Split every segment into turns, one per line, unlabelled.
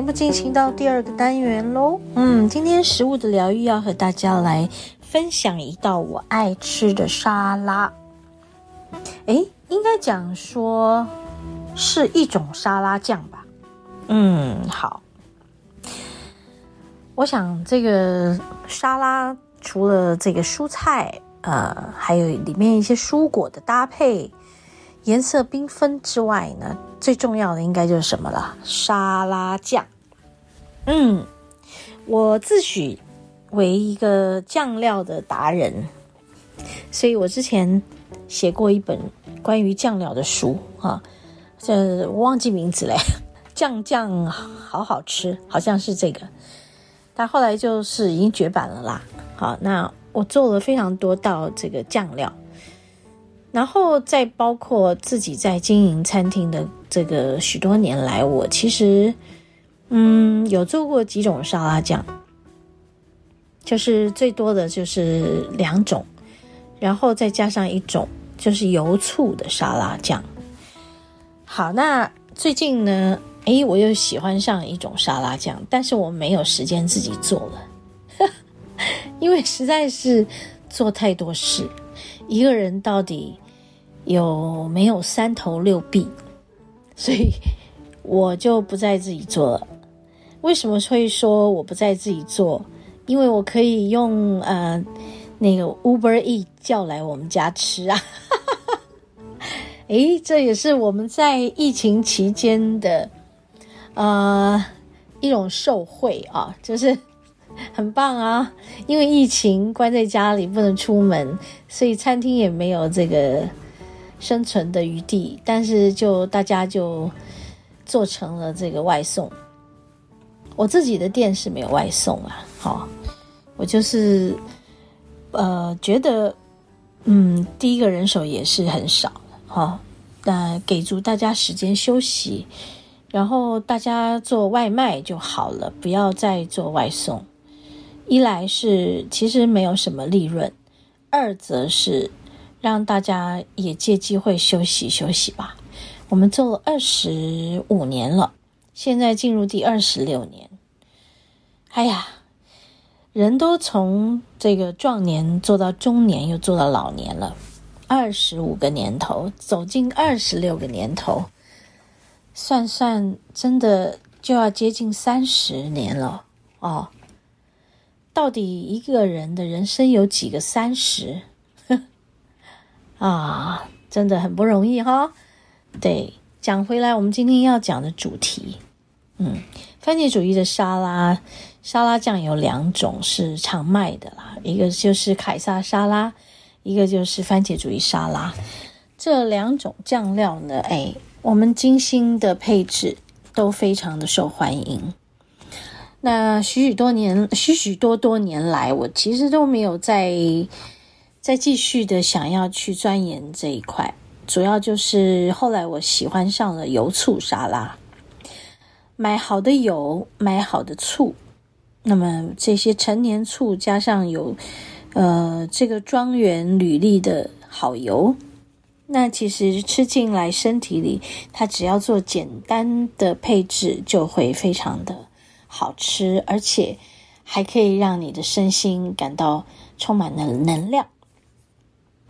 节目进行到第二个单元喽。嗯，今天食物的疗愈要和大家来分享一道我爱吃的沙拉。诶，应该讲说是一种沙拉酱吧？嗯，好。我想这个沙拉除了这个蔬菜，呃，还有里面一些蔬果的搭配，颜色缤纷之外呢，最重要的应该就是什么了？沙拉酱。嗯，我自诩为一个酱料的达人，所以我之前写过一本关于酱料的书啊，这我忘记名字嘞，酱酱好好吃，好像是这个。但后来就是已经绝版了啦。好，那我做了非常多道这个酱料，然后再包括自己在经营餐厅的这个许多年来，我其实嗯有做过几种沙拉酱，就是最多的就是两种，然后再加上一种就是油醋的沙拉酱。好，那最近呢？诶，我又喜欢上一种沙拉酱，但是我没有时间自己做了，因为实在是做太多事，一个人到底有没有三头六臂，所以我就不再自己做了。为什么会说我不再自己做？因为我可以用呃那个 Uber E 叫来我们家吃啊。诶，这也是我们在疫情期间的。呃，一种受贿啊，就是很棒啊！因为疫情关在家里不能出门，所以餐厅也没有这个生存的余地。但是就大家就做成了这个外送。我自己的店是没有外送啊，好，我就是呃觉得嗯，第一个人手也是很少，好，那给足大家时间休息。然后大家做外卖就好了，不要再做外送。一来是其实没有什么利润，二则是让大家也借机会休息休息吧。我们做了二十五年了，现在进入第二十六年。哎呀，人都从这个壮年做到中年，又做到老年了，二十五个年头，走进二十六个年头。算算，真的就要接近三十年了哦。到底一个人的人生有几个三十？啊，真的很不容易哈、对，讲回来，我们今天要讲的主题，嗯，番茄主义的沙拉，沙拉酱有两种是常卖的啦，一个就是凯撒沙拉，一个就是番茄主义沙拉。这两种酱料呢，哎。我们精心的配置都非常的受欢迎。那许许多年、许许多多年来，我其实都没有再再继续的想要去钻研这一块。主要就是后来我喜欢上了油醋沙拉，买好的油，买好的醋，那么这些陈年醋加上有呃这个庄园履历的好油。那其实吃进来身体里，它只要做简单的配置，就会非常的好吃，而且还可以让你的身心感到充满了能量。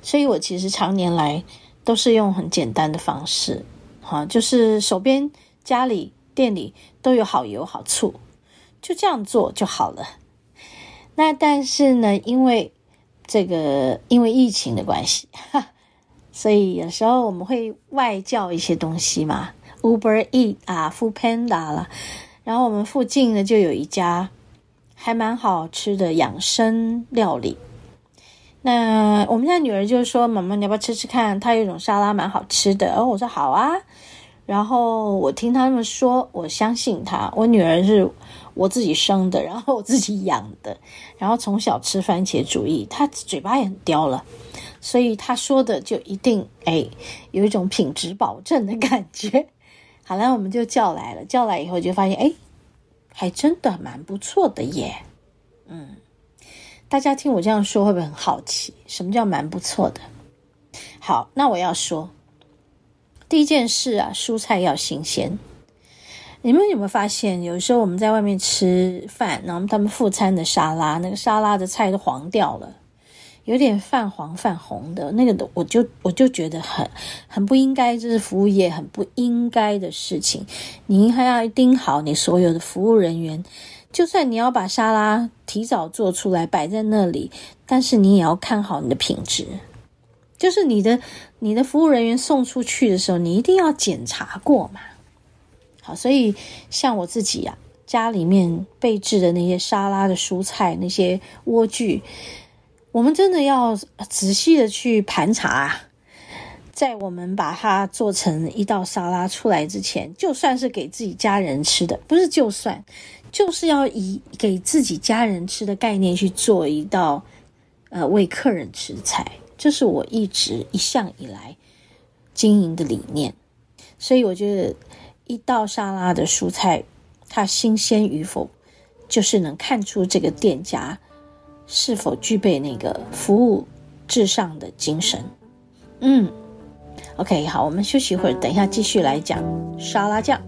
所以我其实常年来都是用很简单的方式，哈，就是手边、家里、店里都有好油、好醋，就这样做就好了。那但是呢，因为这个因为疫情的关系，哈。所以有时候我们会外叫一些东西嘛，Uber Eat 啊，Foodpanda 啦，然后我们附近呢就有一家还蛮好吃的养生料理。那我们家女儿就说：“妈妈，你要不要吃吃看？她有一种沙拉蛮好吃的。”哦，我说好啊。然后我听他们说，我相信她。我女儿是我自己生的，然后我自己养的，然后从小吃番茄主义，她嘴巴也很刁了。所以他说的就一定哎，有一种品质保证的感觉。好了，我们就叫来了，叫来以后就发现哎，还真的蛮不错的耶。嗯，大家听我这样说会不会很好奇？什么叫蛮不错的？好，那我要说第一件事啊，蔬菜要新鲜。你们有没有发现，有时候我们在外面吃饭，然后他们副餐的沙拉，那个沙拉的菜都黄掉了，有点泛黄泛红的，那个我就我就觉得很很不应该，这是服务业很不应该的事情。你还要盯好你所有的服务人员，就算你要把沙拉提早做出来摆在那里，但是你也要看好你的品质，就是你的你的服务人员送出去的时候，你一定要检查过嘛。好，所以像我自己呀、啊，家里面备置的那些沙拉的蔬菜，那些莴苣，我们真的要仔细的去盘查啊。在我们把它做成一道沙拉出来之前，就算是给自己家人吃的，不是就算，就是要以给自己家人吃的概念去做一道，呃，为客人吃菜，这是我一直一向以来经营的理念。所以我觉得。一道沙拉的蔬菜，它新鲜与否，就是能看出这个店家是否具备那个服务至上的精神。嗯，OK，好，我们休息一会儿，等一下继续来讲沙拉酱。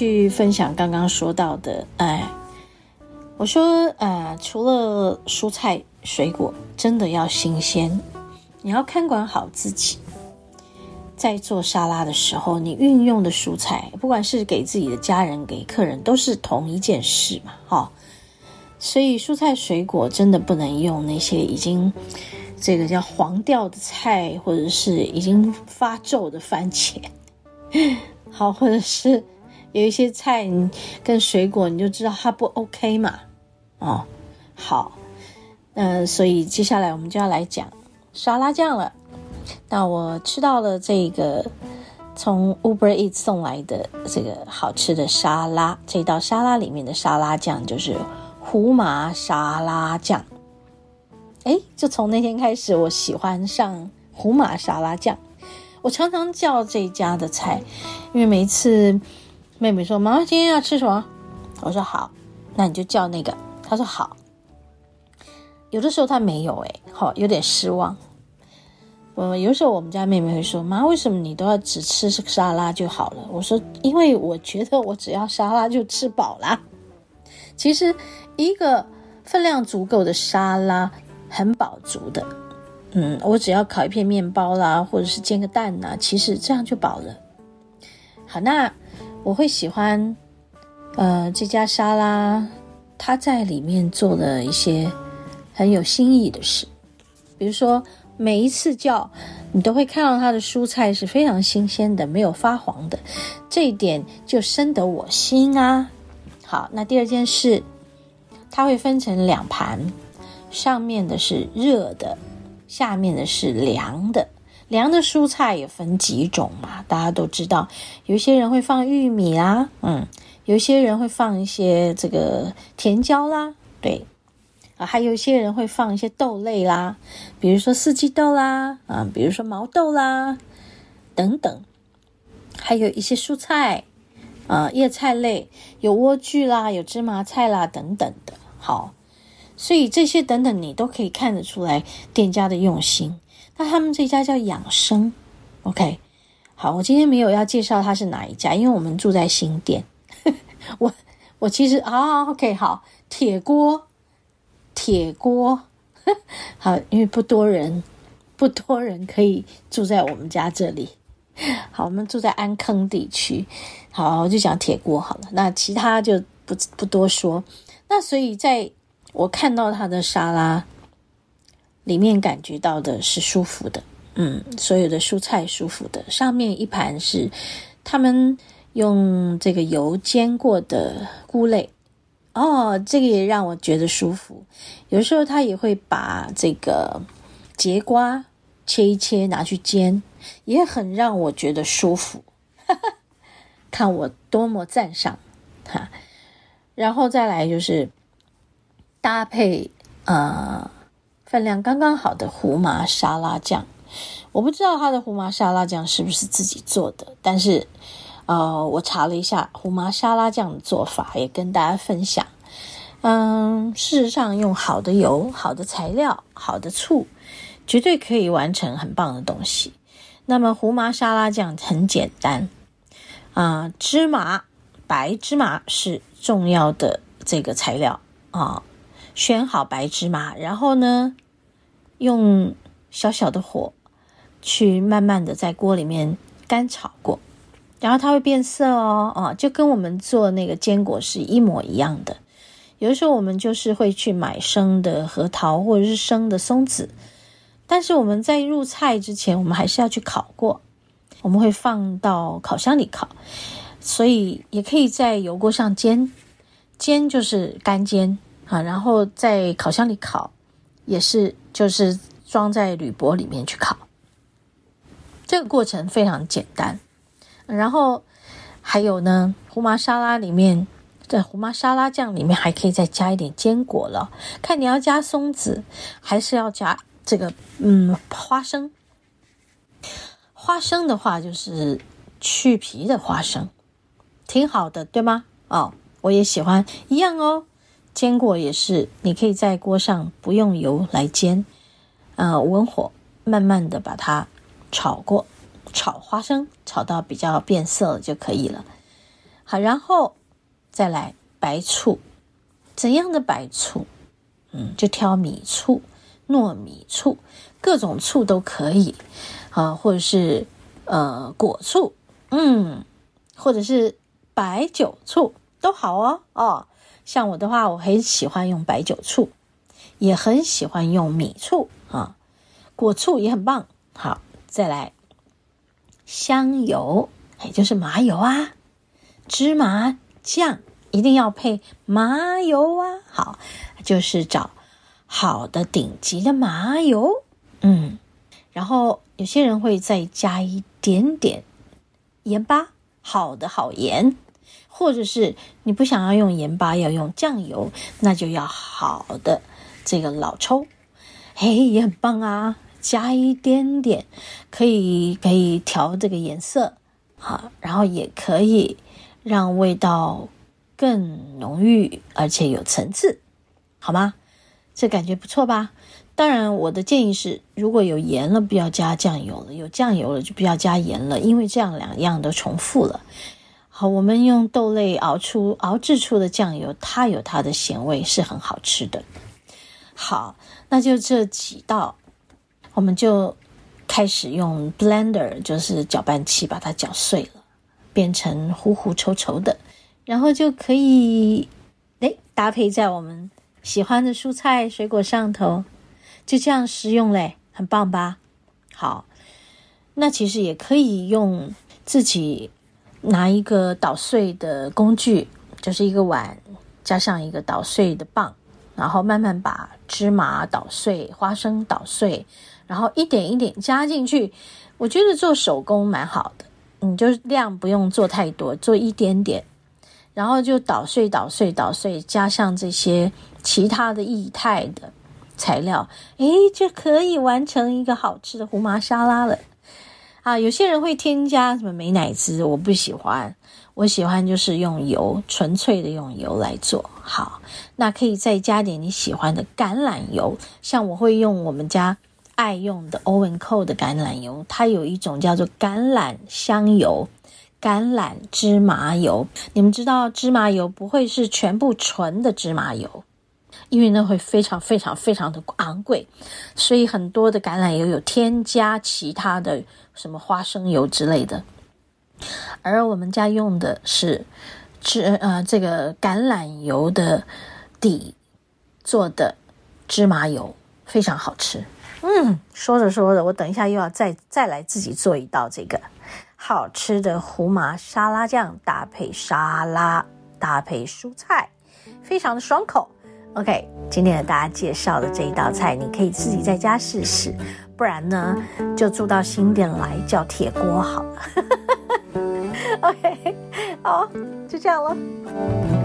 去分享刚刚说到的，哎，我说，呃，除了蔬菜水果，真的要新鲜，你要看管好自己。在做沙拉的时候，你运用的蔬菜，不管是给自己的家人、给客人，都是同一件事嘛，哈、所以蔬菜水果真的不能用那些已经这个叫黄掉的菜，或者是已经发皱的番茄，好，或者是。有一些菜跟水果，你就知道它不 OK 嘛？哦，好，嗯、所以接下来我们就要来讲沙拉酱了。那我吃到了这个从 Uber Eats 送来的这个好吃的沙拉，这道沙拉里面的沙拉酱就是胡麻沙拉酱。诶，就从那天开始，我喜欢上胡麻沙拉酱。我常常叫这家的菜，因为每一次。妹妹说：“妈妈今天要吃什么？”我说：“好，那你就叫那个。”她说：“好。”有的时候她没有，哎，好，有点失望。我有时候我们家妹妹会说：“妈，为什么你都要只吃沙拉就好了？”我说：“因为我觉得我只要沙拉就吃饱了。其实一个分量足够的沙拉很饱足的。嗯，我只要烤一片面包啦，或者是煎个蛋呐，其实这样就饱了。好，那。我会喜欢，呃，这家沙拉，他在里面做了一些很有新意的事，比如说每一次叫你都会看到他的蔬菜是非常新鲜的，没有发黄的，这一点就深得我心啊。好，那第二件事，他会分成两盘，上面的是热的，下面的是凉的。凉的蔬菜也分几种嘛，大家都知道，有些人会放玉米啦，嗯，有些人会放一些这个甜椒啦，对，啊，还有一些人会放一些豆类啦，比如说四季豆啦，啊，比如说毛豆啦，等等，还有一些蔬菜，啊，叶菜类，有莴苣啦，有芝麻菜啦，等等的，好，所以这些等等你都可以看得出来店家的用心。那他们这家叫养生，OK，好，我今天没有要介绍他是哪一家，因为我们住在新店。我我其实啊，OK，好，铁锅，铁锅，好，因为不多人，不多人可以住在我们家这里。好，我们住在安坑地区，好，我就讲铁锅好了。那其他就不不多说。那所以在我看到他的沙拉。里面感觉到的是舒服的，嗯，所有的蔬菜舒服的。上面一盘是他们用这个油煎过的菇类，哦，这个也让我觉得舒服。有时候他也会把这个节瓜切一切拿去煎，也很让我觉得舒服。看我多么赞赏哈。然后再来就是搭配呃分量刚刚好的胡麻沙拉酱。我不知道它的胡麻沙拉酱是不是自己做的，但是呃，我查了一下胡麻沙拉酱的做法，也跟大家分享。嗯，事实上，用好的油、好的材料、好的醋，绝对可以完成很棒的东西。那么，胡麻沙拉酱很简单啊，芝麻、白芝麻是重要的这个材料啊。选好白芝麻，然后呢，用小小的火去慢慢的在锅里面干炒过，然后它会变色哦，啊，就跟我们做那个坚果是一模一样的。有的时候我们就是会去买生的核桃或者是生的松子，但是我们在入菜之前，我们还是要去烤过，我们会放到烤箱里烤，所以也可以在油锅上煎，煎就是干煎啊，然后在烤箱里烤，也是就是装在铝箔里面去烤，这个过程非常简单。然后还有呢，胡麻沙拉里面。在胡麻沙拉酱里面还可以再加一点坚果了，看你要加松子还是要加这个嗯花生。花生的话就是去皮的花生，挺好的，对吗？哦，我也喜欢一样哦。坚果也是，你可以在锅上不用油来煎，呃，文火慢慢的把它炒过，炒花生炒到比较变色了就可以了。好，然后。再来白醋，怎样的白醋？嗯，就挑米醋、糯米醋，各种醋都可以啊，或者是呃果醋，嗯，或者是白酒醋都好哦。哦，像我的话，我很喜欢用白酒醋，也很喜欢用米醋啊，果醋也很棒。好，再来香油，也就是麻油啊，芝麻。酱一定要配麻油啊！好，就是找好的顶级的麻油，嗯，然后有些人会再加一点点盐巴，好的好盐，或者是你不想要用盐巴，要用酱油，那就要好的这个老抽，嘿，也很棒啊！加一点点，可以可以调这个颜色，好，然后也可以。让味道更浓郁，而且有层次，好吗？这感觉不错吧？当然，我的建议是，如果有盐了，不要加酱油了；有酱油了，就不要加盐了，因为这样两样都重复了。好，我们用豆类熬出熬制出的酱油，它有它的咸味，是很好吃的。好，那就这几道，我们就开始用 blender，就是搅拌器，把它搅碎了。变成糊糊稠稠的，然后就可以诶搭配在我们喜欢的蔬菜水果上头，就这样食用嘞，很棒吧？好，那其实也可以用自己拿一个捣碎的工具，就是一个碗加上一个捣碎的棒，然后慢慢把芝麻捣碎、花生捣碎，然后一点一点加进去。我觉得做手工蛮好的。你就是量不用做太多，做一点点，然后就捣碎、捣碎、捣碎，加上这些其他的液态的材料，诶，就可以完成一个好吃的胡麻沙拉了。啊，有些人会添加什么美乃滋，我不喜欢，我喜欢就是用油，纯粹的用油来做。好，那可以再加点你喜欢的橄榄油，像我会用我们家。爱用的 Owen Co 的橄榄油，它有一种叫做橄榄香油、橄榄芝麻油。你们知道芝麻油不会是全部纯的芝麻油，因为那会非常非常非常的昂贵，所以很多的橄榄油有添加其他的什么花生油之类的。而我们家用的是芝呃这个橄榄油的底做的芝麻油，非常好吃。嗯，说着说着，我等一下又要再再来自己做一道这个好吃的胡麻沙拉酱，搭配沙拉，搭配蔬菜，非常的爽口。OK，今天给大家介绍的这一道菜，你可以自己在家试试，不然呢，就住到新店来叫铁锅好了。OK，好，就这样了。